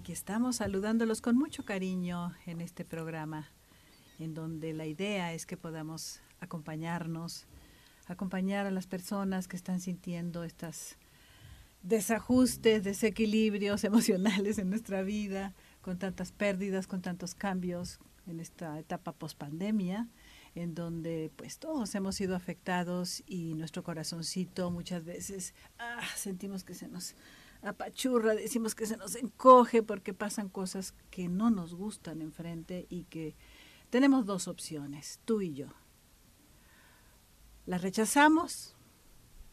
Aquí estamos saludándolos con mucho cariño en este programa, en donde la idea es que podamos acompañarnos, acompañar a las personas que están sintiendo estos desajustes, desequilibrios emocionales en nuestra vida, con tantas pérdidas, con tantos cambios en esta etapa pospandemia, en donde pues todos hemos sido afectados y nuestro corazoncito muchas veces ah, sentimos que se nos apachurra, decimos que se nos encoge porque pasan cosas que no nos gustan enfrente y que tenemos dos opciones, tú y yo. Las rechazamos,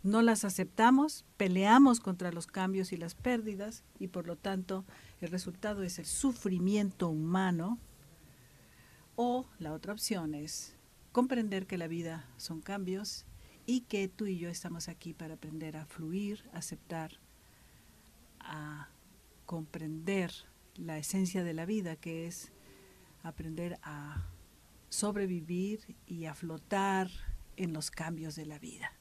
no las aceptamos, peleamos contra los cambios y las pérdidas y por lo tanto el resultado es el sufrimiento humano. O la otra opción es comprender que la vida son cambios y que tú y yo estamos aquí para aprender a fluir, aceptar, a comprender la esencia de la vida, que es aprender a sobrevivir y a flotar en los cambios de la vida.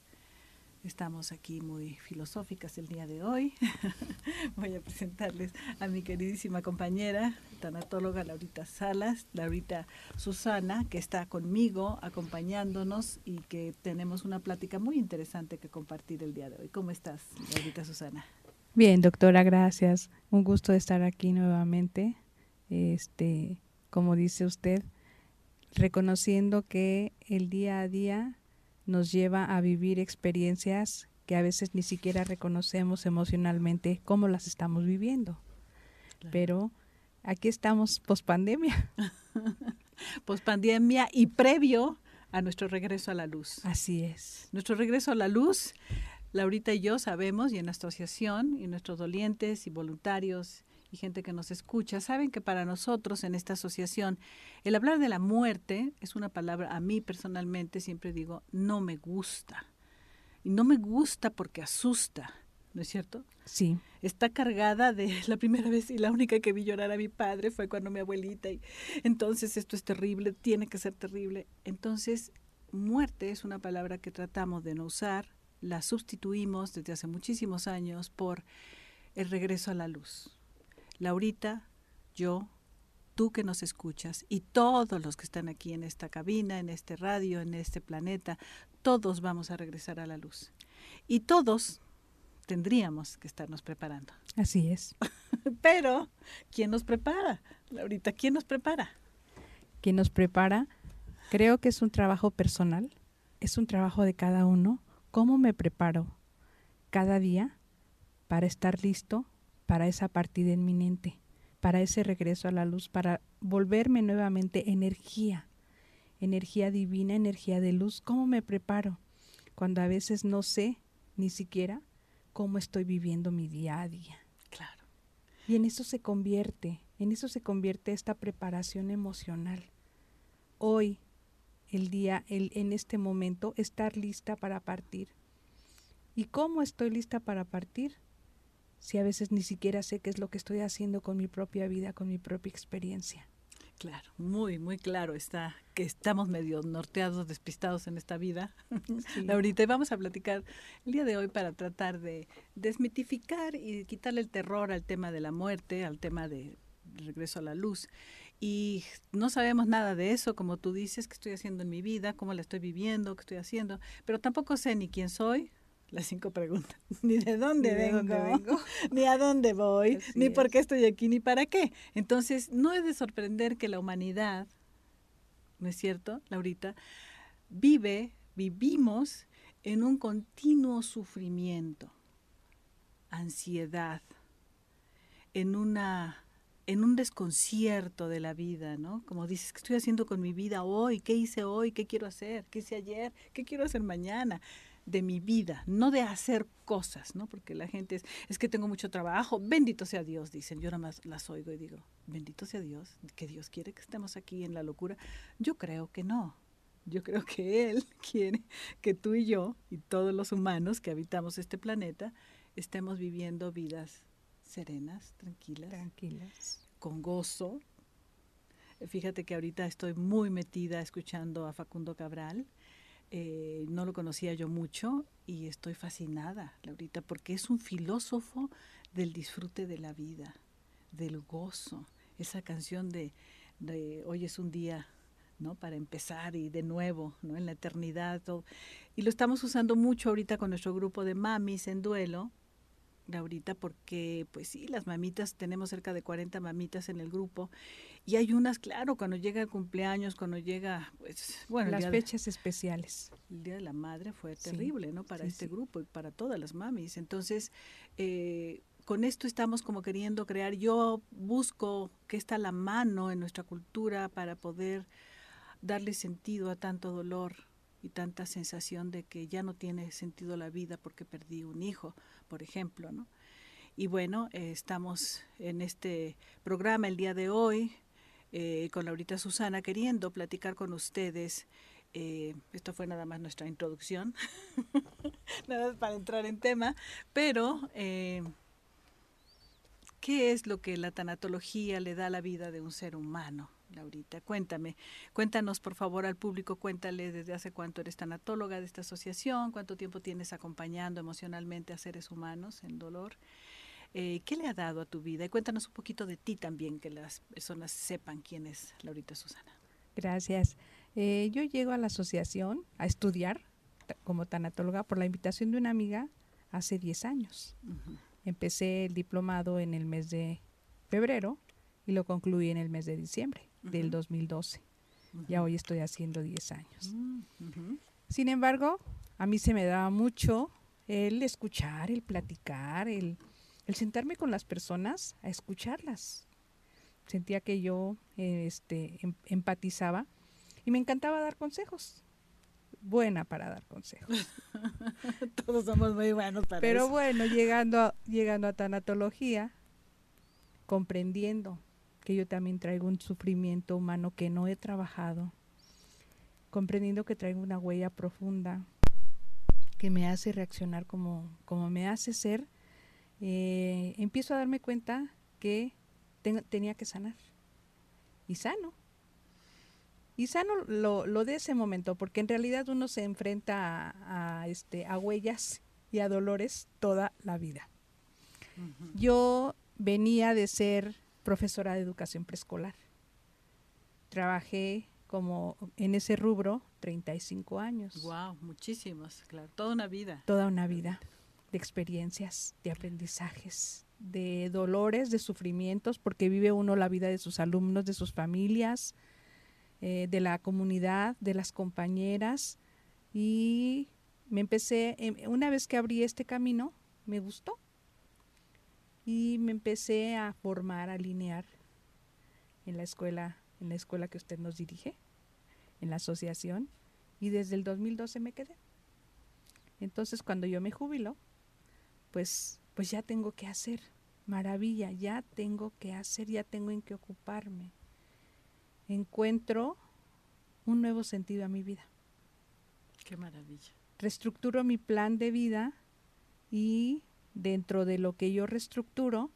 Estamos aquí muy filosóficas el día de hoy. Voy a presentarles a mi queridísima compañera, tanatóloga Laurita Salas, Laurita Susana, que está conmigo acompañándonos y que tenemos una plática muy interesante que compartir el día de hoy. ¿Cómo estás, Laurita Susana? Bien, doctora, gracias. Un gusto estar aquí nuevamente. Este, como dice usted, reconociendo que el día a día nos lleva a vivir experiencias que a veces ni siquiera reconocemos emocionalmente cómo las estamos viviendo. Pero aquí estamos pospandemia. pospandemia y previo a nuestro regreso a la luz. Así es. Nuestro regreso a la luz Laurita y yo sabemos, y en la asociación, y nuestros dolientes y voluntarios y gente que nos escucha, saben que para nosotros en esta asociación el hablar de la muerte es una palabra, a mí personalmente siempre digo, no me gusta. Y no me gusta porque asusta, ¿no es cierto? Sí. Está cargada de la primera vez y la única que vi llorar a mi padre fue cuando mi abuelita y entonces esto es terrible, tiene que ser terrible. Entonces, muerte es una palabra que tratamos de no usar la sustituimos desde hace muchísimos años por el regreso a la luz. Laurita, yo, tú que nos escuchas y todos los que están aquí en esta cabina, en este radio, en este planeta, todos vamos a regresar a la luz. Y todos tendríamos que estarnos preparando. Así es. Pero, ¿quién nos prepara? Laurita, ¿quién nos prepara? ¿Quién nos prepara? Creo que es un trabajo personal, es un trabajo de cada uno ¿Cómo me preparo cada día para estar listo para esa partida inminente, para ese regreso a la luz, para volverme nuevamente energía, energía divina, energía de luz? ¿Cómo me preparo cuando a veces no sé ni siquiera cómo estoy viviendo mi día a día? Claro. Y en eso se convierte, en eso se convierte esta preparación emocional. Hoy el día, el, en este momento, estar lista para partir. ¿Y cómo estoy lista para partir? Si a veces ni siquiera sé qué es lo que estoy haciendo con mi propia vida, con mi propia experiencia. Claro, muy, muy claro está que estamos medio norteados, despistados en esta vida. Ahorita vamos a platicar el día de hoy para tratar de desmitificar y quitarle el terror al tema de la muerte, al tema de regreso a la luz. Y no sabemos nada de eso, como tú dices, qué estoy haciendo en mi vida, cómo la estoy viviendo, qué estoy haciendo, pero tampoco sé ni quién soy, las cinco preguntas, ni de dónde, vengo, ni a dónde voy, ni por qué estoy aquí, ni para qué. Entonces, no es de sorprender que la humanidad, ¿no es cierto, Laurita? Vive, vivimos en un continuo sufrimiento, ansiedad, en una en un desconcierto de la vida, ¿no? Como dices, ¿qué estoy haciendo con mi vida hoy? ¿Qué hice hoy? ¿Qué quiero hacer? ¿Qué hice ayer? ¿Qué quiero hacer mañana? De mi vida, no de hacer cosas, ¿no? Porque la gente es, es que tengo mucho trabajo, bendito sea Dios, dicen. Yo nada más las oigo y digo, bendito sea Dios, que Dios quiere que estemos aquí en la locura. Yo creo que no. Yo creo que Él quiere que tú y yo y todos los humanos que habitamos este planeta estemos viviendo vidas serenas, tranquilas. Tranquilas. Con gozo. Fíjate que ahorita estoy muy metida escuchando a Facundo Cabral. Eh, no lo conocía yo mucho y estoy fascinada, Laurita, porque es un filósofo del disfrute de la vida, del gozo, esa canción de, de hoy es un día ¿no? Para empezar y de nuevo, ¿no? En la eternidad. Todo. Y lo estamos usando mucho ahorita con nuestro grupo de mamis en duelo, ahorita porque pues sí, las mamitas, tenemos cerca de 40 mamitas en el grupo y hay unas, claro, cuando llega el cumpleaños, cuando llega, pues, bueno. Las fechas especiales. El Día de la Madre fue terrible, ¿no? Para este grupo y para todas las mamis. Entonces, eh, con esto estamos como queriendo crear, yo busco que está la mano en nuestra cultura para poder darle sentido a tanto dolor tanta sensación de que ya no tiene sentido la vida porque perdí un hijo, por ejemplo, ¿no? Y bueno, eh, estamos en este programa el día de hoy eh, con Laurita Susana queriendo platicar con ustedes. Eh, esto fue nada más nuestra introducción, nada más para entrar en tema, pero ¿qué es lo que la tanatología le da a la vida de un ser humano? Laurita, cuéntame, cuéntanos por favor al público, cuéntale desde hace cuánto eres tanatóloga de esta asociación, cuánto tiempo tienes acompañando emocionalmente a seres humanos en dolor, eh, ¿qué le ha dado a tu vida? Y cuéntanos un poquito de ti también, que las personas sepan quién es Laurita Susana. Gracias. Eh, yo llego a la asociación a estudiar como tanatóloga por la invitación de una amiga hace 10 años. Empecé el diplomado en el mes de febrero y lo concluí en el mes de diciembre del 2012. Ya hoy estoy haciendo 10 años. Sin embargo, a mí se me daba mucho el escuchar, el platicar, el, sentarme con las personas a escucharlas. Sentía que yo este, em, empatizaba y me encantaba dar consejos. Buena para dar consejos. Todos somos muy buenos para Pero bueno, llegando llegando a tanatología, comprendiendo que yo también traigo un sufrimiento humano que no he trabajado, comprendiendo que traigo una huella profunda que me hace reaccionar como, como me hace ser, eh, empiezo a darme cuenta que tenía que sanar. Y sano. Y sano lo, lo, de ese momento, porque en realidad uno se enfrenta a, este, a huellas y a dolores toda la vida. Yo venía de ser profesora de educación preescolar. Trabajé como en ese rubro 35 años. Wow, muchísimos, claro, toda una vida. Toda una vida de experiencias, de aprendizajes, de dolores, de sufrimientos, porque vive uno la vida de sus alumnos, de sus familias, eh, de la comunidad, de las compañeras. Y me empecé, em, una vez que abrí este camino, me gustó y me empecé a formar, a alinear en la escuela, en la escuela que usted nos dirige, en la asociación, y desde el 2012 me quedé. Entonces, cuando yo me jubilo, pues, pues ya tengo que hacer, maravilla, ya tengo que hacer, ya tengo en qué ocuparme. Encuentro un nuevo sentido a mi vida. Qué maravilla. Reestructuro mi plan de vida y dentro de lo que yo reestructuro,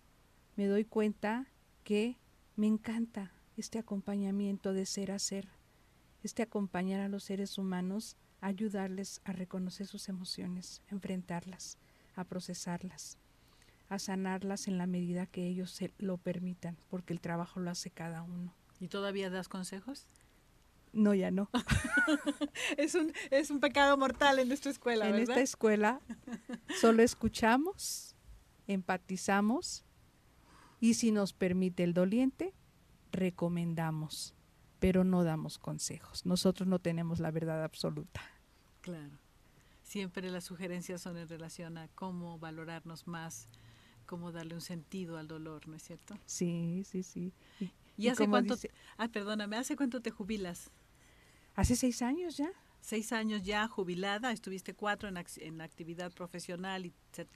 me doy cuenta que me encanta este acompañamiento de ser a ser, este acompañar a los seres humanos, ayudarles a reconocer sus emociones, enfrentarlas, a procesarlas, a sanarlas en la medida que ellos se lo permitan, porque el trabajo lo hace cada uno. ¿Y todavía das consejos? No, ya no. es, un, es un pecado mortal en nuestra escuela. En esta escuela solo escuchamos, empatizamos y si nos permite el doliente, recomendamos, pero no damos consejos. Nosotros no tenemos la verdad absoluta. Claro. Siempre las sugerencias son en relación a cómo valorarnos más, cómo darle un sentido al dolor, ¿no es cierto? Sí, sí, sí. ¿Y, hace cuánto? ah, perdóname, ¿hace cuánto te jubilas? Hace seis años ya. Seis años ya jubilada, estuviste cuatro en, en actividad profesional y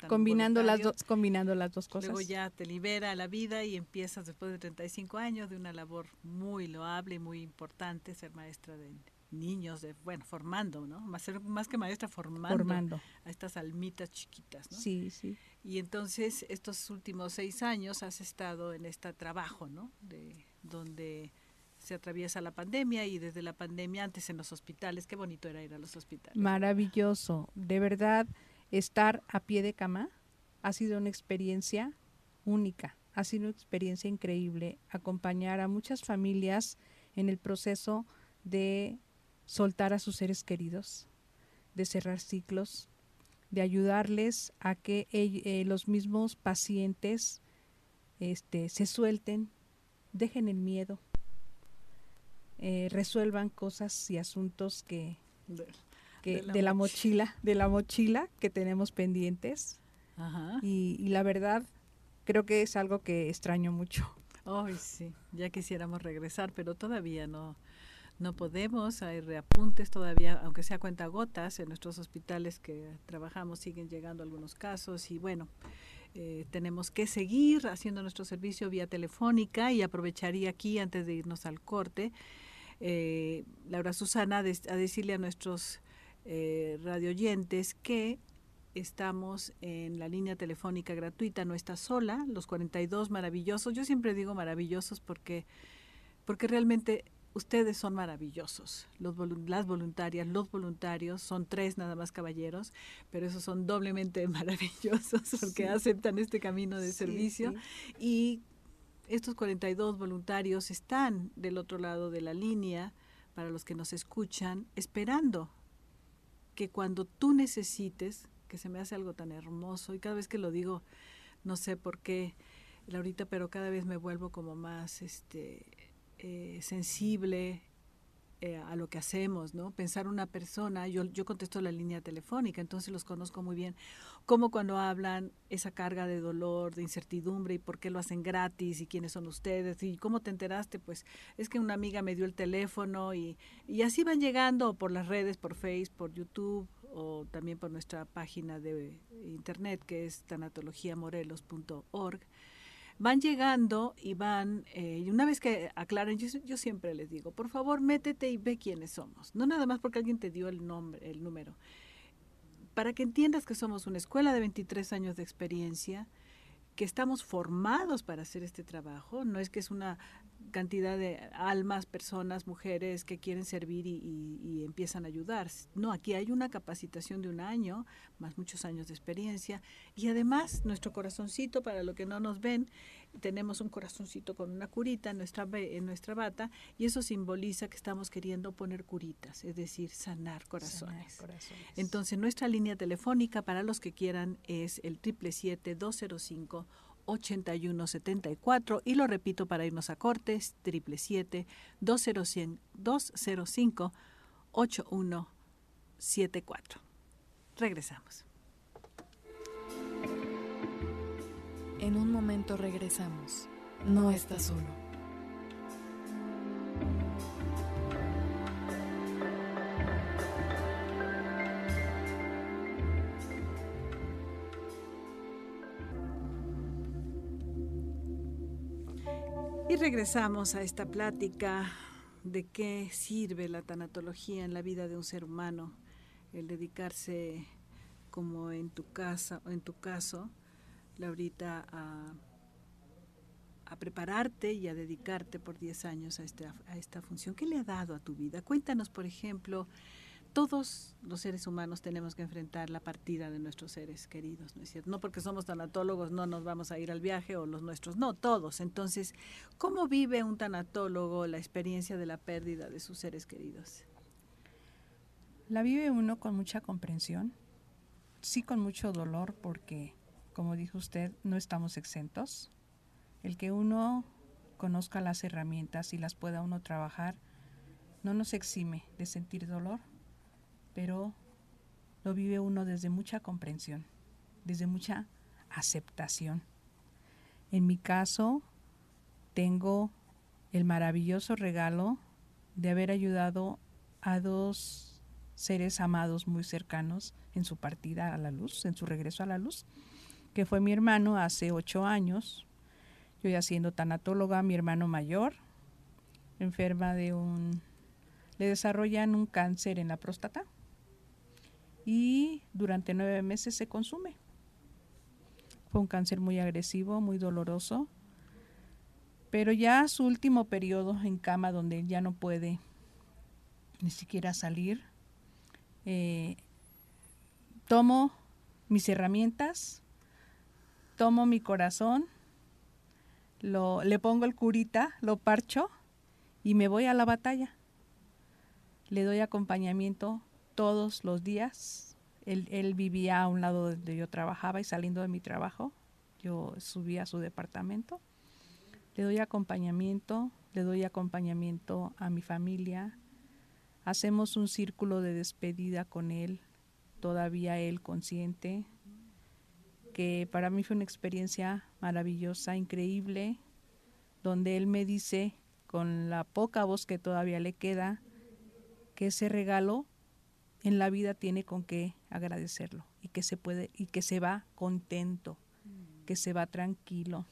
combinando las dos combinando las dos cosas. Luego ya te libera la vida y empiezas después de 35 años de una labor muy loable y muy importante, ser maestra de niños, de bueno, formando, ¿no? Más, más que maestra, formando, formando, a estas almitas chiquitas, ¿no? Sí, sí. Y entonces estos últimos seis años has estado en este trabajo, ¿no? De donde se atraviesa la pandemia y desde la pandemia antes en los hospitales, qué bonito era ir a los hospitales. Maravilloso, de verdad, estar a pie de cama ha sido una experiencia única, ha sido una experiencia increíble acompañar a muchas familias en el proceso de soltar a sus seres queridos, de cerrar ciclos, de ayudarles a que eh, los mismos pacientes este, se suelten, dejen el miedo, eh, resuelvan cosas y asuntos que, de, la, mochila, de la mochila que tenemos pendientes. Y, y, la verdad, creo que es algo que extraño mucho. Ay, sí, ya quisiéramos regresar, pero todavía no, no podemos, hay reapuntes todavía, aunque sea cuenta gotas, en nuestros hospitales que trabajamos siguen llegando algunos casos y bueno, eh, tenemos que seguir haciendo nuestro servicio vía telefónica y aprovecharía aquí antes de irnos al corte, eh, Laura Susana, a decirle a nuestros eh, radioyentes que estamos en la línea telefónica gratuita, no está sola, los 42 maravillosos, yo siempre digo maravillosos porque, porque realmente ustedes son maravillosos. Los, las voluntarias, los voluntarios, son tres nada más caballeros, pero esos son doblemente maravillosos porque aceptan este camino de servicio. Y estos 42 voluntarios están del otro lado de la línea, para los que nos escuchan, esperando que cuando tú necesites, que se me hace algo tan hermoso, y cada vez que lo digo, no sé por qué, Laurita, pero cada vez me vuelvo como más este eh, sensible eh, a lo que hacemos, ¿no? Pensar una persona, yo, yo contesto la línea telefónica, entonces los conozco muy bien, como cuando hablan esa carga de dolor, de incertidumbre y por qué lo hacen gratis y quiénes son ustedes y cómo te enteraste, pues es que una amiga me dio el teléfono y, y así van llegando por las redes, por Facebook, por YouTube o también por nuestra página de internet que es tanatologiamorelos.org van llegando y van, eh, y una vez que aclaren, yo, yo, siempre les digo, por favor, métete y ve quiénes somos. No nada más porque alguien te dio el nombre, el número. Para que entiendas que somos una escuela de 23 años de experiencia, que estamos formados para hacer este trabajo, no es que es una cantidad de almas, personas, mujeres que quieren servir y, empiezan a ayudar. No, aquí hay una capacitación de un año, más muchos años de experiencia, y además nuestro corazoncito, para lo que no nos ven, tenemos un corazoncito con una curita en nuestra, en nuestra bata, y eso simboliza que estamos queriendo poner curitas, es decir, sanar corazones. Entonces, nuestra línea telefónica para los que quieran es el triple siete 205 8174 y lo repito para irnos a cortes, 777-205-8174. Regresamos. En un momento regresamos. No estás solo. Regresamos a esta plática de qué sirve la tanatología en la vida de un ser humano, el dedicarse como en tu casa en tu caso, Laurita, a, a prepararte y a dedicarte por 10 años a esta, a esta función. ¿Qué le ha dado a tu vida? Cuéntanos, por ejemplo, todos los seres humanos tenemos que enfrentar la partida de nuestros seres queridos, ¿no es cierto? No porque somos tanatólogos no nos vamos a ir al viaje o los nuestros, no, todos. Entonces, ¿cómo vive un tanatólogo la experiencia de la pérdida de sus seres queridos? La vive uno con mucha comprensión, sí con mucho dolor porque, como dijo usted, no estamos exentos. El que uno conozca las herramientas y las pueda uno trabajar no nos exime de sentir dolor, pero lo vive uno desde mucha comprensión, desde mucha aceptación. En mi caso, tengo el maravilloso regalo de haber ayudado a dos seres amados muy cercanos en su partida a la luz, en su regreso a la luz, que fue mi hermano hace ocho años. Yo ya siendo tanatóloga, mi hermano mayor, enferma de un... le desarrollan un cáncer en la próstata y durante nueve meses se consume. Fue un cáncer muy agresivo, muy doloroso, pero ya su último periodo en cama donde ya no puede ni siquiera salir, eh, tomo mis herramientas, tomo mi corazón, lo, le pongo el curita, lo parcho y me voy a la batalla. Le doy acompañamiento todos los días. Él, vivía a un lado donde yo trabajaba y saliendo de mi trabajo, yo subía a su departamento. Le doy acompañamiento, le doy acompañamiento a mi familia. Hacemos un círculo de despedida con él, todavía él consciente, que para mí fue una experiencia maravillosa, increíble, donde él me dice, con la poca voz que todavía le queda, que ese regalo en la vida tiene con qué agradecerlo y que se puede y que se va contento, que se va tranquilo.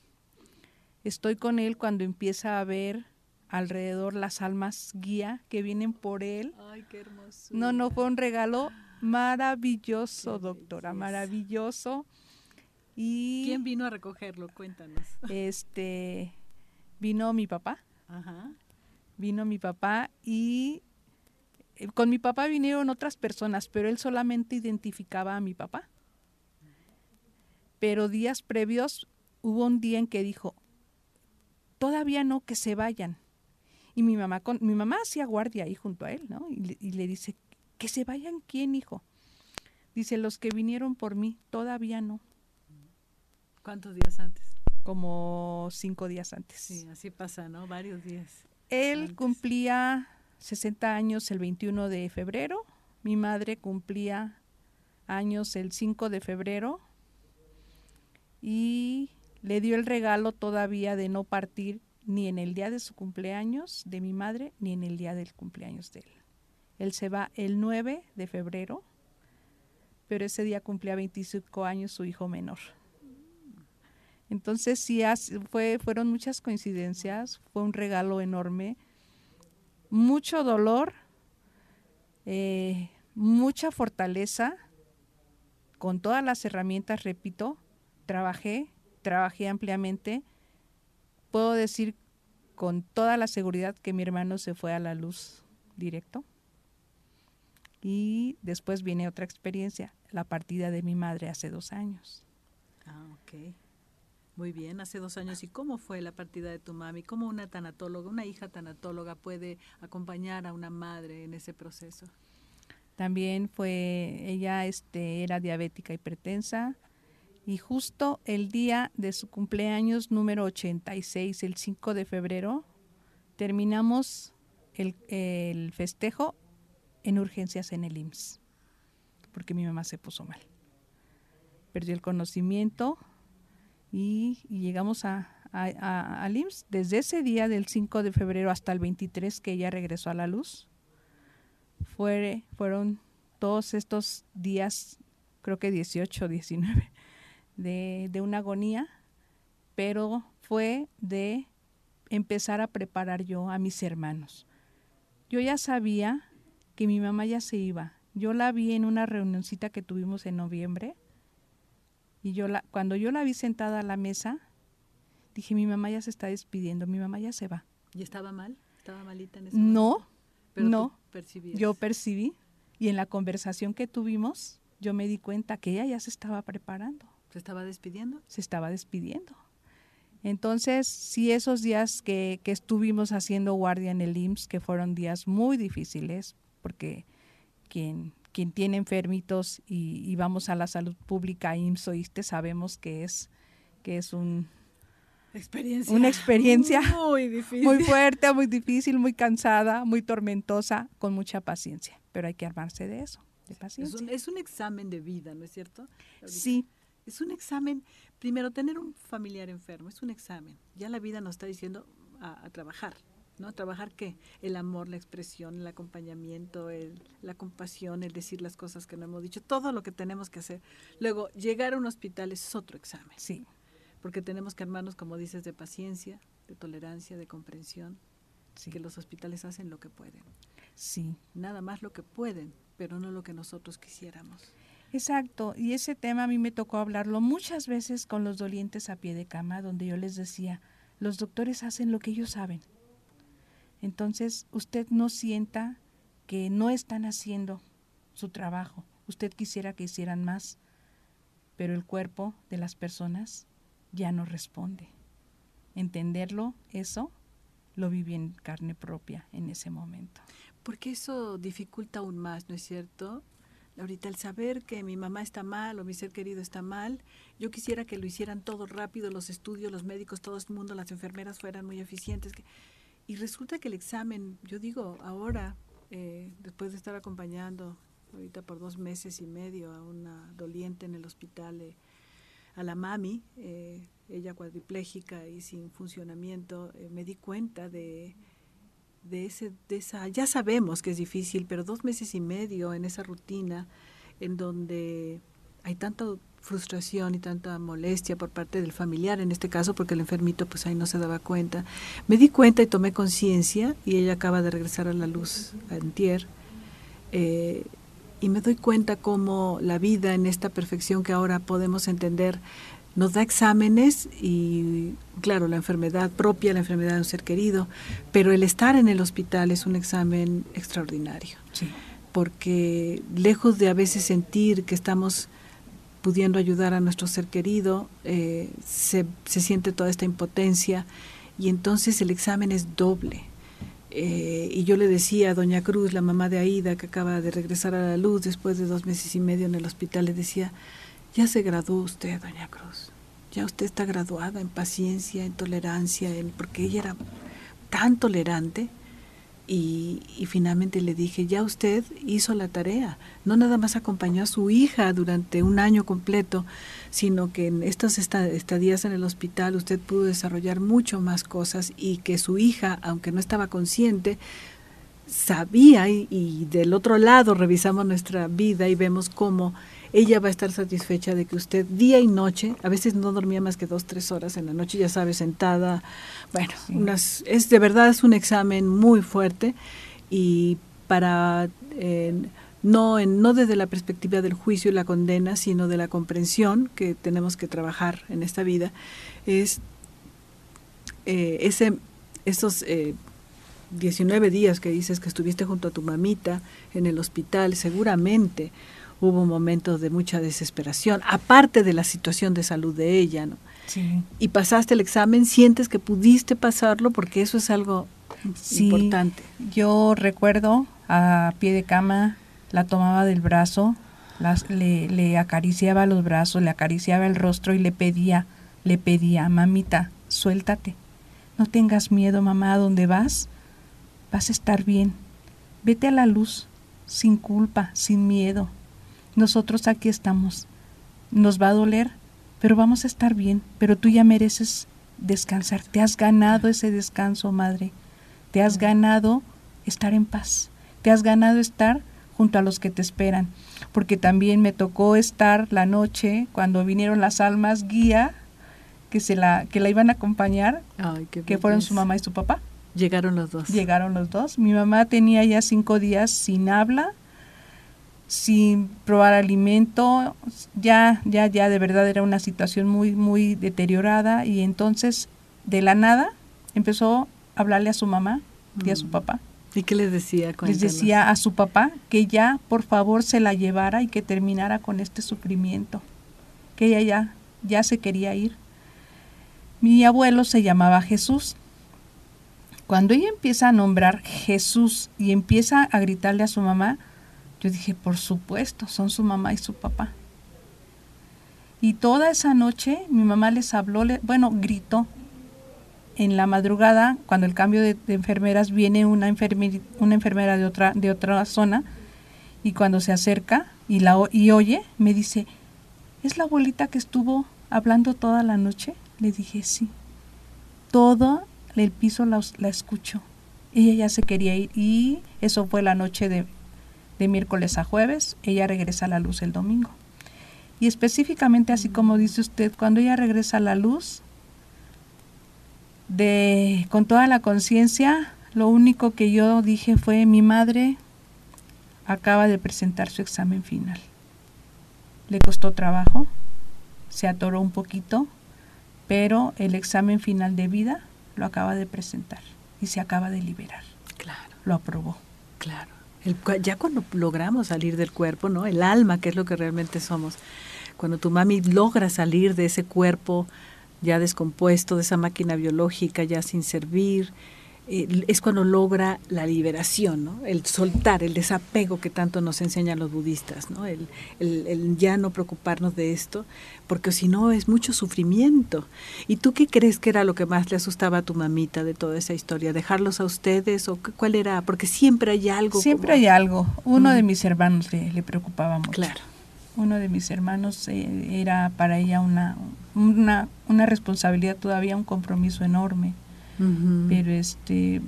Estoy con él cuando empieza a ver alrededor las almas guía que vienen por él. Ay, qué hermoso. No, no fue un regalo maravilloso, doctora, maravilloso. Y ¿Quién vino a recogerlo? Cuéntanos. Este vino mi papá. Ajá. Vino mi papá y con mi papá vinieron otras personas, pero él solamente identificaba a mi papá. Pero días previos hubo un día en que dijo, todavía no, que se vayan. Y mi mamá, con, mi mamá hacía guardia ahí junto a él, ¿no? Y le, y le dice, ¿que se vayan quién, hijo? Dice, los que vinieron por mí, todavía no. ¿Cuántos días antes? Como cinco días antes. Sí, así pasa, ¿no? Varios días. Él antes. cumplía 60 años el 21 de febrero, mi madre cumplía años el 5 de febrero y le dio el regalo todavía de no partir ni en el día de su cumpleaños de mi madre ni en el día del cumpleaños de él. Él se va el 9 de febrero, pero ese día cumplía 25 años su hijo menor. Entonces sí, fue, fueron muchas coincidencias, fue un regalo enorme, mucho dolor, eh, mucha fortaleza, con todas las herramientas, repito, trabajé, trabajé ampliamente. Puedo decir con toda la seguridad que mi hermano se fue a la luz directo. Y después viene otra experiencia, la partida de mi madre hace dos años. Ah, ok. Muy bien, hace dos años. ¿Y cómo fue la partida de tu mami? ¿Cómo una tanatóloga, una hija tanatóloga puede acompañar a una madre en ese proceso? También fue, ella este, era diabética hipertensa y justo el día de su cumpleaños número 86, el 5 de febrero, terminamos el, el festejo en urgencias en el IMSS, porque mi mamá se puso mal. Perdió el conocimiento y, llegamos a, a, a- al IMSS. Desde ese día del 5 de febrero hasta el 23 que ella regresó a la luz, fue, fueron todos estos días, creo que 18, 19, de, de una agonía, pero fue de empezar a preparar yo a mis hermanos. Yo ya sabía que mi mamá ya se iba. Yo la vi en una reunioncita que tuvimos en noviembre y yo la, cuando yo la vi sentada a la mesa, dije, mi mamá ya se está despidiendo, mi mamá ya se va. ¿Y estaba mal? ¿Estaba malita en ese No, momento? Pero no. percibías. yo percibí y en la conversación que tuvimos, yo me di cuenta que ella ya se estaba preparando, ¿Se estaba despidiendo? se estaba despidiendo. Entonces, sí, esos días que, que estuvimos haciendo guardia en el IMSS, que fueron días muy difíciles, porque quien, quien tiene enfermitos y, y vamos a la salud pública, IMSS o ISTE, sabemos que es, que es un, Experiencia. Una experiencia muy difícil. muy fuerte, muy difícil, muy cansada, muy tormentosa, con mucha paciencia. Pero hay que armarse de eso, de Es paciencia. un, es un examen de vida, ¿no es cierto? Sí, Es un examen, primero tener un familiar enfermo, es un examen. Ya la vida nos está diciendo a, a trabajar, ¿no? ¿A trabajar qué? El amor, la expresión, el acompañamiento, el, la compasión, el decir las cosas que no hemos dicho, todo lo que tenemos que hacer. Luego, llegar a un hospital es otro examen, sí, porque tenemos que armarnos, como dices, de paciencia, de tolerancia, de comprensión, sí, que los hospitales hacen lo que pueden, sí. nada más lo que pueden, pero no lo que nosotros quisiéramos. Exacto, y ese tema a mí me tocó hablarlo muchas veces con los dolientes a pie de cama, donde yo les decía, los doctores hacen lo que ellos saben. Entonces, usted no sienta que no están haciendo su trabajo. Usted quisiera que hicieran más, pero el cuerpo de las personas ya no responde. entenderlo, eso lo viví en carne propia en ese momento. Porque eso dificulta aún más, ¿no es cierto? Ahorita el saber que mi mamá está mal o mi ser querido está mal, yo quisiera que lo hicieran todo rápido, los estudios, los médicos, todo el mundo, las enfermeras fueran muy eficientes. Y resulta que el examen, yo digo, ahora, eh, después de estar acompañando ahorita por dos meses y medio a una doliente en el hospital, eh, a la mami, eh, ella cuadripléjica y sin funcionamiento, me di cuenta de de, ese, de esa, ya sabemos que es difícil, pero dos meses y medio en esa rutina en donde hay tanta frustración y tanta molestia por parte del familiar, en este caso porque el enfermito pues ahí no se daba cuenta. Me di cuenta y tomé conciencia y ella acaba de regresar a la luz antier. Eh, y me doy cuenta cómo la vida en esta perfección que ahora podemos entender nos da exámenes y, claro, la enfermedad propia, la enfermedad de un ser querido, pero el estar en el hospital es un examen extraordinario. Porque lejos de a veces sentir que estamos pudiendo ayudar a nuestro ser querido, eh, se, se, siente toda esta impotencia y entonces el examen es doble. Eh, y yo le decía a Doña Cruz, la mamá de Aida, que acaba de regresar a la luz después de dos meses y medio en el hospital, le decía, ya se graduó usted, doña Cruz. Ya usted está graduada en paciencia, en tolerancia, porque ella era tan tolerante. Y, finalmente le dije, ya usted hizo la tarea, no nada más acompañó a su hija durante un año completo, sino que en estas estadías en el hospital usted pudo desarrollar mucho más cosas y que su hija, aunque no estaba consciente, sabía y, y del otro lado revisamos nuestra vida y vemos cómo ella va a estar satisfecha de que usted día y noche, a veces no dormía más que dos, tres horas en la noche, ya sabe, sentada, bueno, unas, es de verdad es un examen muy fuerte y para... Eh, no, en, no desde la perspectiva del juicio y la condena, sino de la comprensión que tenemos que trabajar en esta vida, es eh, ese, esos eh, 19 días que dices que estuviste junto a tu mamita en el hospital, seguramente hubo momentos de mucha desesperación, aparte de la situación de salud de ella, ¿no? Sí. Y pasaste el examen, sientes que pudiste pasarlo porque eso es algo sí, importante. Yo recuerdo a pie de cama, la tomaba del brazo, las, le, le acariciaba los brazos, le acariciaba el rostro y le pedía, le pedía, mamita, suéltate, no tengas miedo, mamá, ¿a dónde vas? Vas a estar bien. Vete a la luz, sin culpa, sin miedo, nosotros aquí estamos. Nos va a doler, pero vamos a estar bien. Pero tú ya mereces descansar. Te has ganado ese descanso, madre. Te has ganado estar en paz. Te has ganado estar junto a los que te esperan. Porque también me tocó estar la noche cuando vinieron las almas guía que se la que la iban a acompañar, que fueron su mamá y su papá. Llegaron los dos. Llegaron los dos. Mi mamá tenía ya cinco días sin habla sin probar alimento, ya, ya, ya de verdad era una situación muy, muy deteriorada y entonces de la nada empezó a hablarle a su mamá y a su mm. papá. ¿Y qué les decía? Les decía a su papá que ya por favor se la llevara y que terminara con este sufrimiento, que ella ya, ya se quería ir. Mi abuelo se llamaba Jesús. Cuando ella empieza a nombrar Jesús y empieza a gritarle a su mamá, yo dije, por supuesto, son su mamá y su papá. Y toda esa noche mi mamá les habló, bueno, gritó. En la madrugada, cuando el cambio de, enfermeras, viene una, una enfermera de otra, de otra zona y cuando se acerca y, la, y oye, me dice, ¿es la abuelita que estuvo hablando toda la noche? Le dije, sí. Todo el piso la, la escuchó. Ella ya se quería ir y eso fue la noche de de miércoles a jueves, ella regresa a la luz el domingo. Y específicamente, así como dice usted, cuando ella regresa a la luz, de, con toda la conciencia, lo único que yo dije fue, mi madre acaba de presentar su examen final. Le costó trabajo, se atoró un poquito, pero el examen final de vida lo acaba de presentar y se acaba de liberar. Claro. Lo aprobó. Claro ya cuando logramos salir del cuerpo, ¿no? El alma, que es lo que realmente somos. Cuando tu mami logra salir de ese cuerpo ya descompuesto, de esa máquina biológica ya sin servir, eh, es cuando logra la liberación, ¿no? el soltar, el desapego que tanto nos enseñan los budistas, ¿no? el, el, ya no preocuparnos de esto, porque si no es mucho sufrimiento. ¿Y tú qué crees que era lo que más le asustaba a tu mamita de toda esa historia? ¿Dejarlos a ustedes o cuál era? Porque siempre hay algo. Siempre hay algo. Uno de mis hermanos le, le, preocupaba mucho. Claro. Uno de mis hermanos eh, era para ella una, una, una responsabilidad todavía, un compromiso enorme pero este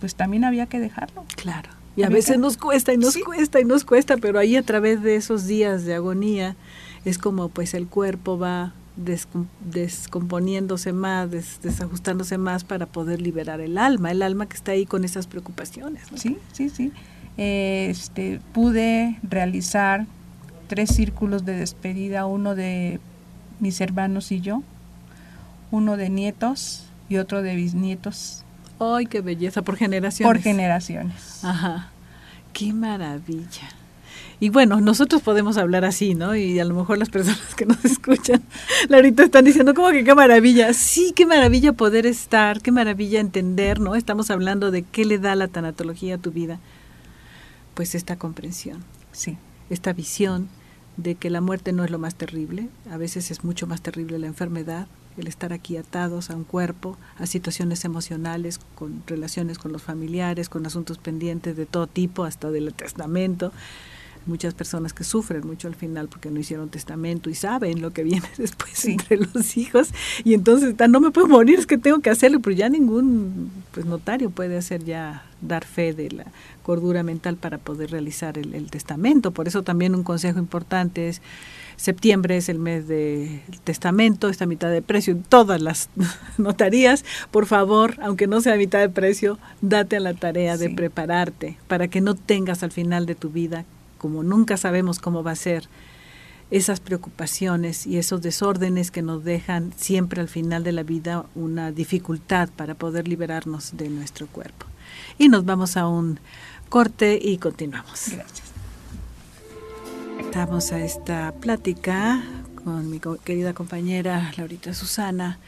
pues también había que dejarlo. Claro. Y a veces nos cuesta y nos cuesta y nos cuesta, pero ahí a través de esos días de agonía es como pues el cuerpo va descomponiéndose más, desajustándose más para poder liberar el alma, el alma que está ahí con esas preocupaciones. Sí, sí, sí. Este, pude realizar tres círculos de despedida, uno de mis hermanos y yo, uno de nietos y otro de bisnietos. ¡Ay, qué belleza! Por generaciones. Por generaciones. Ajá. ¡Qué maravilla! Y bueno, nosotros podemos hablar así, ¿no? Y a lo mejor las personas que nos escuchan, ahorita están diciendo, ¿cómo que qué maravilla? Sí, qué maravilla poder estar, qué maravilla entender, ¿no? Estamos hablando de qué le da la tanatología a tu vida. Pues esta comprensión. Sí. Esta visión de que la muerte no es lo más terrible, a veces es mucho más terrible la enfermedad, el estar aquí atados a un cuerpo, a situaciones emocionales, con relaciones con los familiares, con asuntos pendientes de todo tipo, hasta del testamento. Muchas personas que sufren mucho al final porque no hicieron testamento y saben lo que viene después entre los hijos y entonces no me puedo morir, es que tengo que hacerlo, pero ya ningún pues notario puede hacer ya dar fe de la cordura mental para poder realizar el testamento. Por eso también un consejo importante es septiembre es el mes de testamento, esta mitad de precio en todas las notarías. Por favor, aunque no sea mitad de precio, date a la tarea de prepararte para que no tengas al final de tu vida, como nunca sabemos cómo va a ser, esas preocupaciones y esos desórdenes que nos dejan siempre al final de la vida una dificultad para poder liberarnos de nuestro cuerpo. Y nos vamos a un corte y continuamos. Gracias. Estamos a esta plática con mi querida compañera Laurita Susana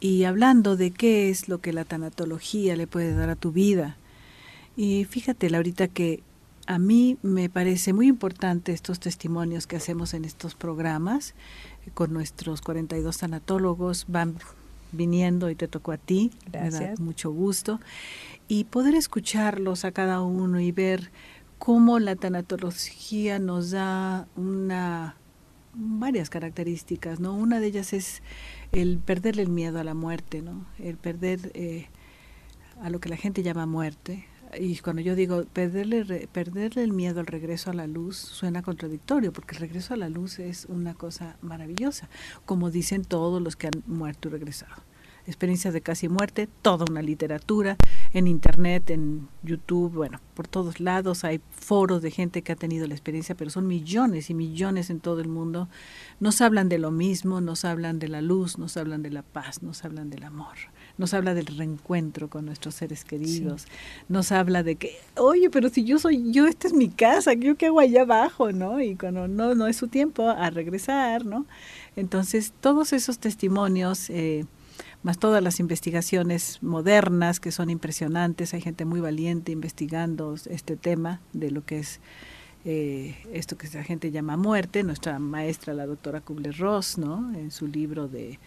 y hablando de qué es lo que la tanatología le puede dar a tu vida. Y fíjate, Laurita, que a mí me parece muy importante estos testimonios que hacemos en estos programas con nuestros 42 tanatólogos. Van viniendo y te tocó a ti. Gracias. mucho gusto. Y poder escucharlos a cada uno y ver cómo la tanatología nos da una varias características, ¿no? Una de ellas es el perderle el miedo a la muerte, ¿no? El perder eh, a lo que la gente llama muerte. Y cuando yo digo perderle, perderle el miedo al regreso a la luz, suena contradictorio, porque el regreso a la luz es una cosa maravillosa, como dicen todos los que han muerto y regresado experiencias de casi muerte, toda una literatura en internet, en YouTube, bueno, por todos lados hay foros de gente que ha tenido la experiencia, pero son millones y millones en todo el mundo. Nos hablan de lo mismo, nos hablan de la luz, nos hablan de la paz, nos hablan del amor. Nos habla del reencuentro con nuestros seres queridos, nos habla de que, oye, pero si yo soy yo, esta es mi casa, ¿yo qué hago allá abajo? ¿no? Y cuando no, no es su tiempo, a regresar, ¿no? Entonces, todos esos testimonios eh, más todas las investigaciones modernas que son impresionantes. Hay gente muy valiente investigando este tema de lo que es eh, esto que la gente llama muerte. Nuestra maestra, la doctora Kubler-Ross, ¿no? en su libro de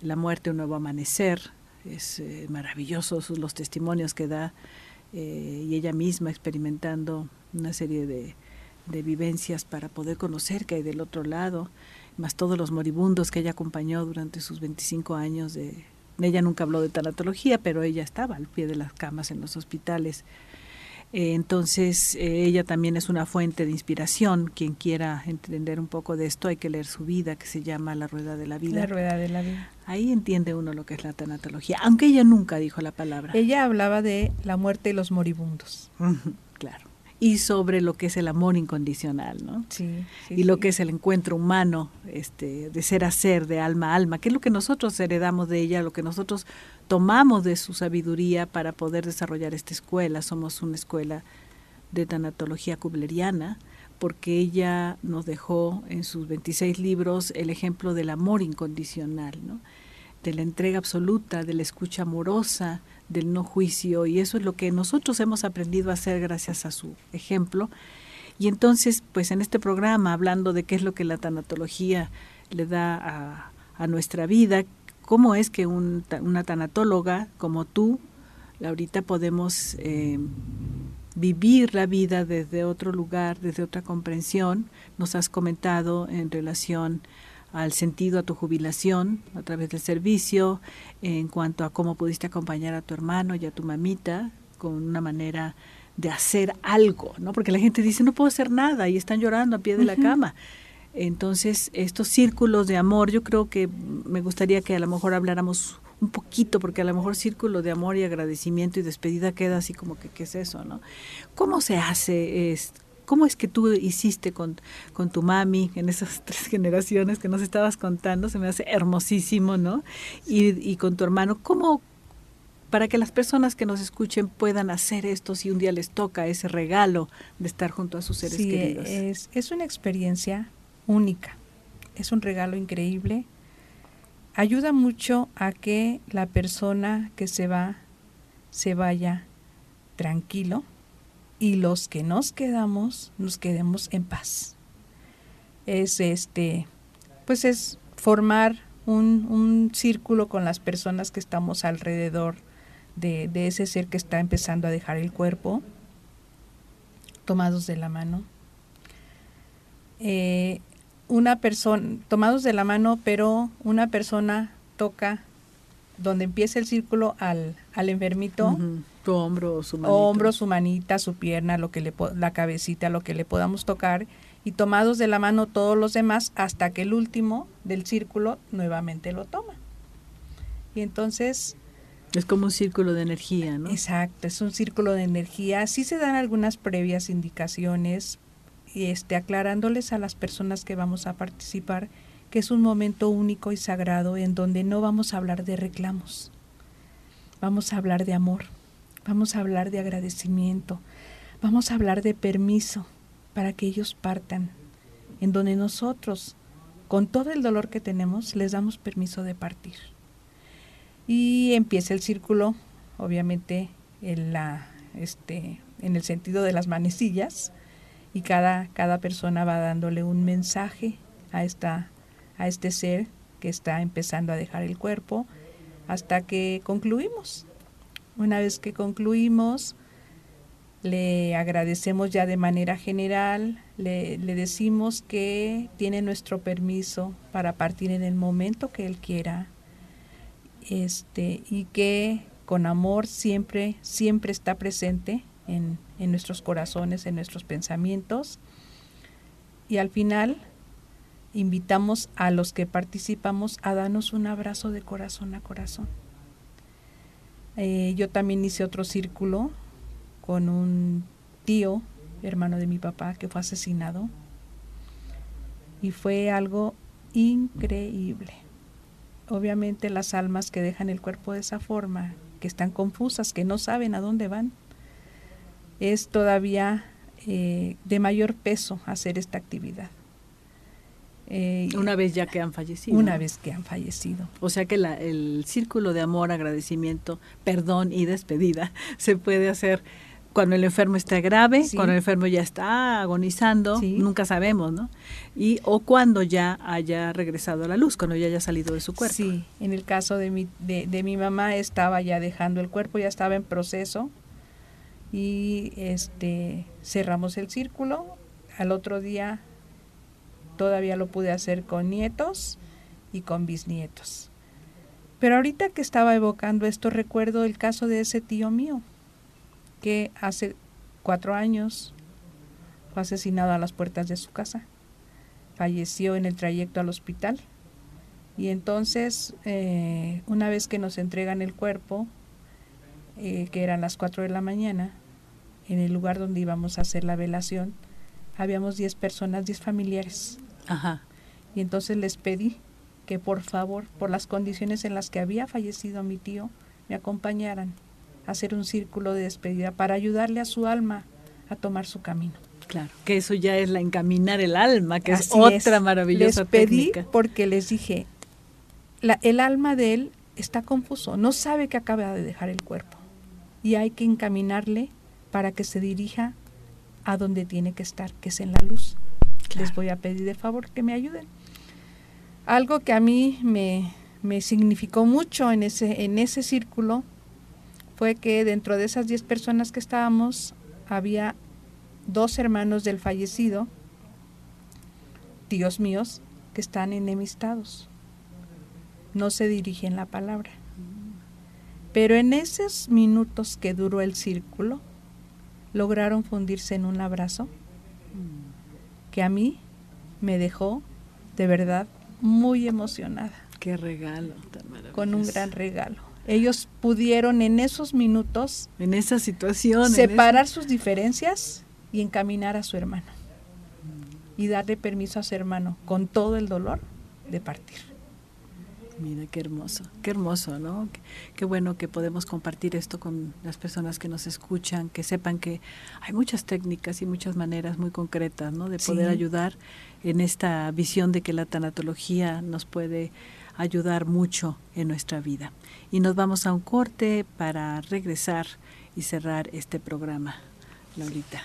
La muerte, un nuevo amanecer, es eh, maravilloso los testimonios que da eh, y ella misma experimentando una serie de, de vivencias para poder conocer que hay del otro lado, más todos los moribundos que ella acompañó durante sus 25 años de, ella nunca habló de tanatología, pero ella estaba al pie de las camas en los hospitales. Eh, entonces, eh, ella también es una fuente de inspiración. Quien quiera entender un poco de esto, hay que leer su vida, que se llama La Rueda de la Vida. La Rueda de la Vida. Ahí entiende uno lo que es la tanatología, aunque ella nunca dijo la palabra. Ella hablaba de la muerte y los moribundos. claro y sobre lo que es el amor incondicional, ¿no? Sí, y lo que es el encuentro humano, este, de ser a ser, de alma a alma, que es lo que nosotros heredamos de ella, lo que nosotros tomamos de su sabiduría para poder desarrollar esta escuela. Somos una escuela de tanatología kubleriana, porque ella nos dejó en sus 26 libros el ejemplo del amor incondicional, ¿no? de la entrega absoluta, de la escucha amorosa, del no juicio, y eso es lo que nosotros hemos aprendido a hacer gracias a su ejemplo. Y entonces, pues en este programa, hablando de qué es lo que la tanatología le da a, nuestra vida, cómo es que un, una tanatóloga como tú, ahorita podemos eh, vivir la vida desde otro lugar, desde otra comprensión. Nos has comentado en relación al sentido a tu jubilación a través del servicio, en cuanto a cómo pudiste acompañar a tu hermano y a tu mamita con una manera de hacer algo, ¿no? Porque la gente dice, no puedo hacer nada y están llorando a pie de la cama. Entonces, estos círculos de amor, yo creo que me gustaría que a lo mejor habláramos un poquito, porque a lo mejor círculo de amor y agradecimiento y despedida queda así como que, ¿qué es eso, no? ¿Cómo se hace? Es, ¿Cómo es que tú hiciste con, con tu mami en esas tres generaciones que nos estabas contando? Se me hace hermosísimo, ¿no? Y, y con tu hermano, ¿cómo, para que las personas que nos escuchen puedan hacer esto si un día les toca ese regalo de estar junto a sus seres sí, queridos. Es, es una experiencia única, es un regalo increíble. Ayuda mucho a que la persona que se va se vaya tranquilo y los que nos quedamos nos quedemos en paz. Es este, pues es formar un, un círculo con las personas que estamos alrededor de, de, ese ser que está empezando a dejar el cuerpo, tomados de la mano. Eh, una persona, tomados de la mano, pero una persona toca donde empieza el círculo al, al enfermito. Tu hombro, su manita. Hombro, su manita, su pierna, lo que le la cabecita, lo que le podamos tocar. Y tomados de la mano todos los demás hasta que el último del círculo nuevamente lo toma. Y entonces es como un círculo de energía, ¿no? Exacto, es un círculo de energía. Sí se dan algunas previas indicaciones, y este, aclarándoles a las personas que vamos a participar que es un momento único y sagrado en donde no vamos a hablar de reclamos, vamos a hablar de amor, vamos a hablar de agradecimiento, vamos a hablar de permiso para que ellos partan, en donde nosotros, con todo el dolor que tenemos, les damos permiso de partir y empieza el círculo, obviamente en, la, este, en el sentido de las manecillas, y cada, cada persona va dándole un mensaje a, esta, a este ser que está empezando a dejar el cuerpo hasta que concluimos. Una vez que concluimos, le agradecemos ya de manera general, le, decimos que tiene nuestro permiso para partir en el momento que él quiera, este, y que con amor siempre, siempre está presente en, en, nuestros corazones, en nuestros pensamientos. Y al final invitamos a los que participamos a darnos un abrazo de corazón a corazón. Eh, yo también hice otro círculo con un tío, hermano de mi papá, que fue asesinado. Y fue algo increíble obviamente las almas que dejan el cuerpo de esa forma, que están confusas, que no saben a dónde van, es todavía eh, de mayor peso hacer esta actividad. Eh, una vez ya que han fallecido. Una vez que han fallecido. O sea que la, el círculo de amor, agradecimiento, perdón y despedida se puede hacer cuando el enfermo está grave, sí. cuando el enfermo ya está agonizando, sí. nunca sabemos, ¿no? Y o cuando ya haya regresado a la luz, cuando ya haya salido de su cuerpo. Sí, en el caso de mi, de, de mi mamá estaba ya dejando el cuerpo, ya estaba en proceso y este cerramos el círculo. Al otro día todavía lo pude hacer con nietos y con bisnietos. Pero ahorita que estaba evocando esto, recuerdo el caso de ese tío mío que hace cuatro años fue asesinado a las puertas de su casa. Falleció en el trayecto al hospital. Y entonces, eh, una vez que nos entregan el cuerpo, eh, que eran las cuatro de la mañana, en el lugar donde íbamos a hacer la velación, habíamos diez personas, diez familiares. Ajá. Y entonces les pedí que por favor, por las condiciones en las que había fallecido mi tío, me acompañaran hacer un círculo de despedida para ayudarle a su alma a tomar su camino. Claro, que eso ya es la encaminar el alma, que Así es otra es. maravillosa les pedí técnica. porque les dije, la, el alma de él está confuso, no sabe que acaba de dejar el cuerpo y hay que encaminarle para que se dirija a donde tiene que estar, que es en la luz. Les voy a pedir de favor que me ayuden. Algo que a mí me, me significó mucho en ese, en ese círculo fue que dentro de esas 10 personas que estábamos había dos hermanos del fallecido, tíos míos, que están enemistados. No se dirigen la palabra. Pero en esos minutos que duró el círculo, lograron fundirse en un abrazo que a mí me dejó de verdad muy emocionada. Qué regalo tan maravilloso. Con un gran regalo. Ellos pudieron en esos minutos, en esa situación, separar sus diferencias y encaminar a su hermano. Y darle permiso a su hermano, con todo el dolor, de partir. Mira, qué hermoso, qué hermoso, ¿no? Qué, bueno que podemos compartir esto con las personas que nos escuchan, que sepan que hay muchas técnicas y muchas maneras muy concretas, ¿no? De poder ayudar en esta visión de que la tanatología nos puede ayudar mucho en nuestra vida. Y nos vamos a un corte para regresar y cerrar este programa, Laurita.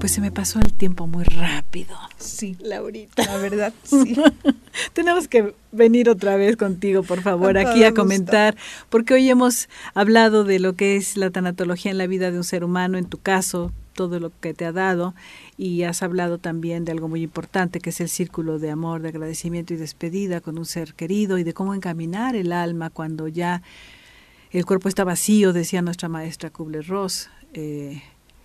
Pues se me pasó el tiempo muy rápido. Sí, Laurita. La verdad, sí. Tenemos que venir otra vez contigo, por favor, aquí a comentar, porque hoy hemos hablado de lo que es la tanatología en la vida de un ser humano, en tu caso, todo lo que te ha dado, y has hablado también de algo muy importante, que es el círculo de amor, de agradecimiento y despedida con un ser querido, y de cómo encaminar el alma cuando ya el cuerpo está vacío, decía nuestra maestra Kubler-Ross. Eh,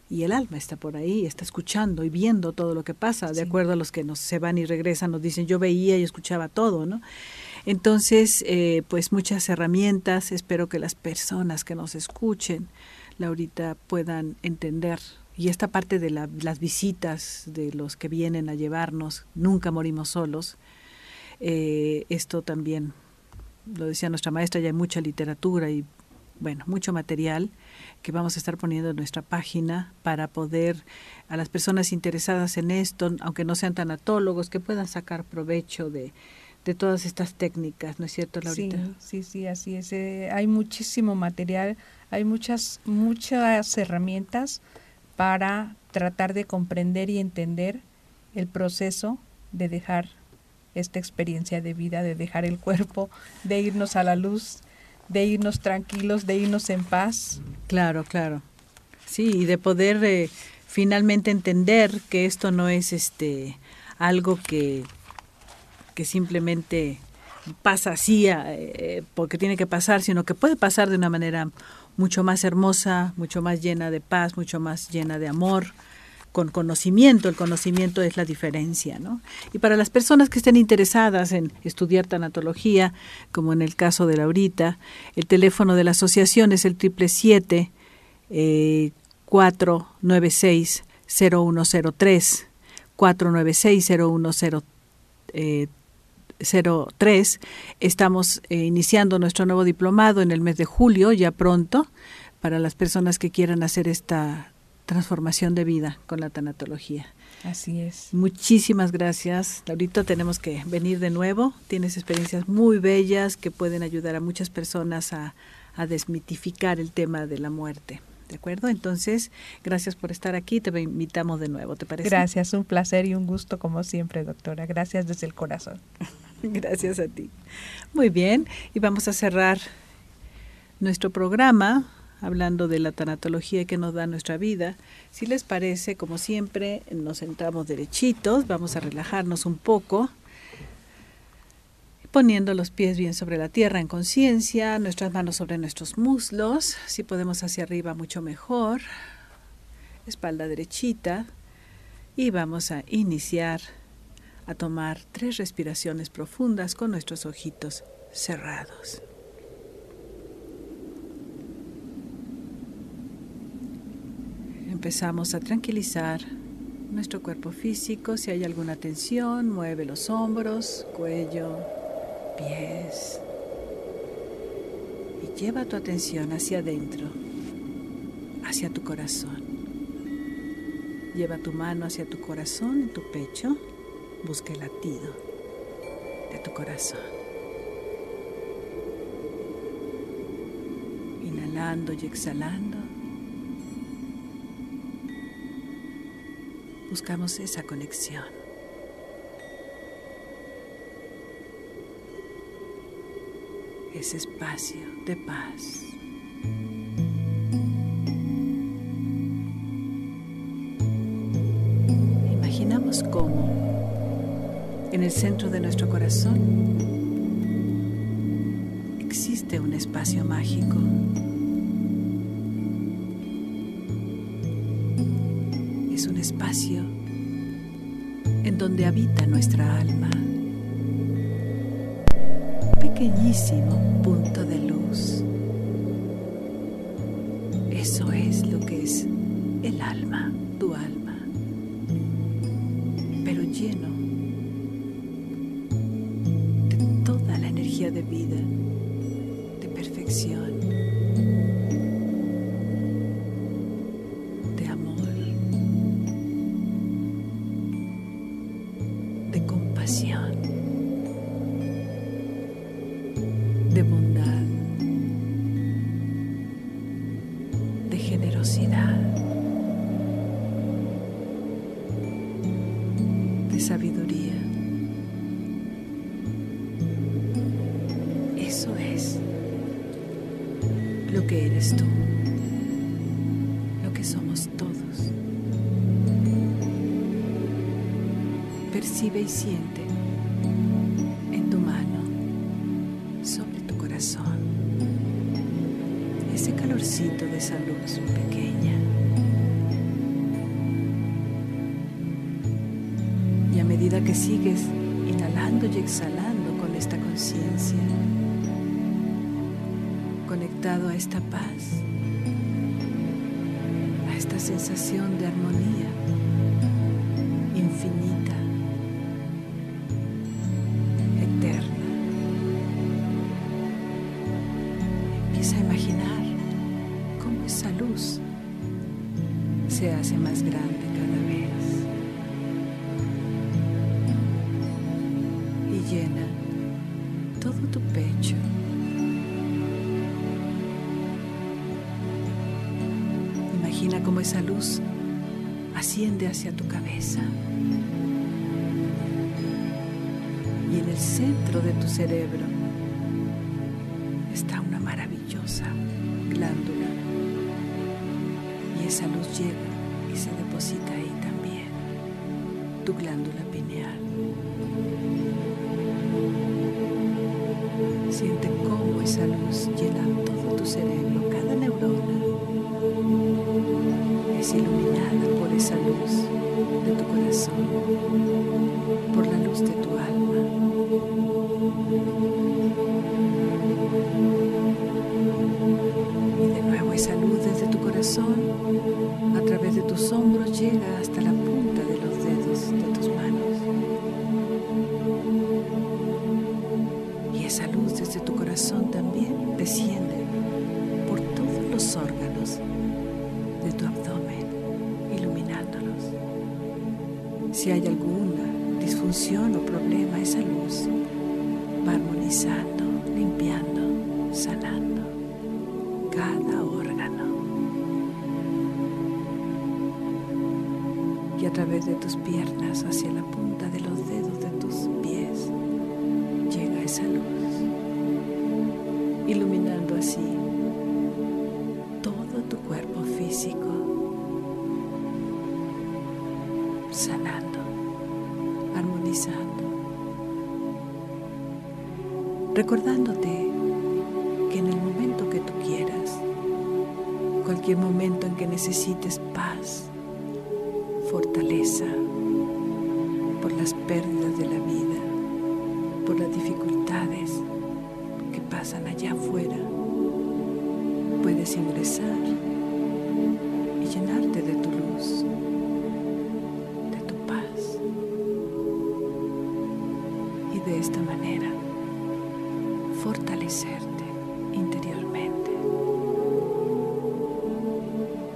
y el alma está por ahí, está escuchando y viendo todo lo que pasa, de acuerdo a los que nos se van y regresan, nos dicen yo veía y escuchaba todo, ¿no? Entonces, eh, pues muchas herramientas, espero que las personas que nos escuchen, Laurita, puedan entender. Y esta parte de las visitas de los que vienen a llevarnos, nunca morimos solos, eh, esto también, lo decía nuestra maestra, ya hay mucha literatura y, bueno, mucho material que vamos a estar poniendo en nuestra página para poder a las personas interesadas en esto, aunque no sean tanatólogos, que puedan sacar provecho de, de todas estas técnicas, ¿no es cierto, Laurita? Sí, sí, sí, así es. Eh, hay muchísimo material, hay muchas, muchas herramientas para tratar de comprender y entender el proceso de dejar esta experiencia de vida, de dejar el cuerpo, de irnos a la luz, de irnos tranquilos, de irnos en paz. Claro, claro. Sí, y de poder eh, finalmente entender que esto no es este algo que, que simplemente pasa así eh, porque tiene que pasar, sino que puede pasar de una manera mucho más hermosa, mucho más llena de paz, mucho más llena de amor, con conocimiento, el conocimiento es la diferencia, ¿no? Y para las personas que estén interesadas en estudiar tanatología, como en el caso de Laurita, el teléfono de la asociación es el triple siete eh, cuatro nueve seis cero uno cero tres cuatro nueve seis cero uno cero eh, tres. Estamos eh, iniciando nuestro nuevo diplomado en el mes de julio, ya pronto, para las personas que quieran hacer esta transformación de vida con la tanatología. Así es. Muchísimas gracias. Ahorita tenemos que venir de nuevo. Tienes experiencias muy bellas que pueden ayudar a muchas personas a, a desmitificar el tema de la muerte. ¿De acuerdo? Entonces, gracias por estar aquí. Te invitamos de nuevo, ¿te parece? Gracias, un placer y un gusto como siempre, doctora. Gracias desde el corazón. gracias a ti. Muy bien, y vamos a cerrar nuestro programa hablando de la tanatología que nos da nuestra vida. Si les parece, como siempre, nos sentamos derechitos, vamos a relajarnos un poco, poniendo los pies bien sobre la tierra en conciencia, nuestras manos sobre nuestros muslos, si podemos hacia arriba mucho mejor, espalda derechita, y vamos a iniciar a tomar tres respiraciones profundas con nuestros ojitos cerrados. empezamos a tranquilizar nuestro cuerpo físico, si hay alguna tensión, mueve los hombros, cuello, pies y lleva tu atención hacia adentro, hacia tu corazón. Lleva tu mano hacia tu corazón, en tu pecho, busca el latido de tu corazón. Inhalando y exhalando. Buscamos esa conexión. Ese espacio de paz. Imaginamos cómo en el centro de nuestro corazón existe un espacio mágico. Un espacio en donde habita nuestra alma. Pequeñísimo punto de luz. Eso es lo que es el alma, tu alma. Conectado a esta paz, a esta sensación de armonía el centro de tu cerebro está una maravillosa glándula. Y esa luz llega y se deposita ahí también. Tu glándula pineal. Siente cómo esa luz llena todo tu cerebro, cada neurona es iluminada por esa luz de tu corazón, Si hay alguna disfunción o problema, esa luz va armonizando, limpiando, sanando cada órgano. Y a través de tus piernas hacia la punta de los dedos de tus pies llega esa luz, iluminando así todo tu cuerpo físico, sanando, recordándote que en el momento que tú quieras, cualquier momento en que necesites paz, fortaleza, por las pérdidas de la vida, por las dificultades que pasan allá afuera, puedes ingresar esta manera fortalecerte interiormente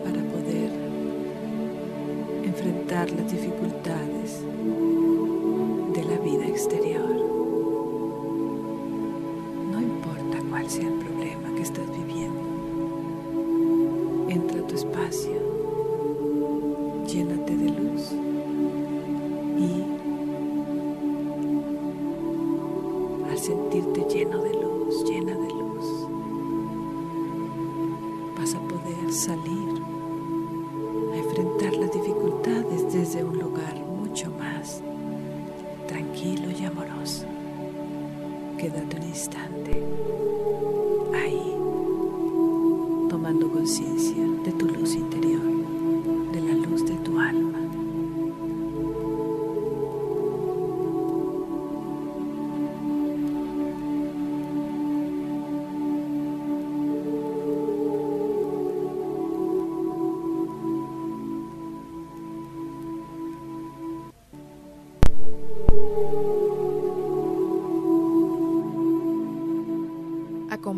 para poder enfrentar las dificultades de la vida exterior.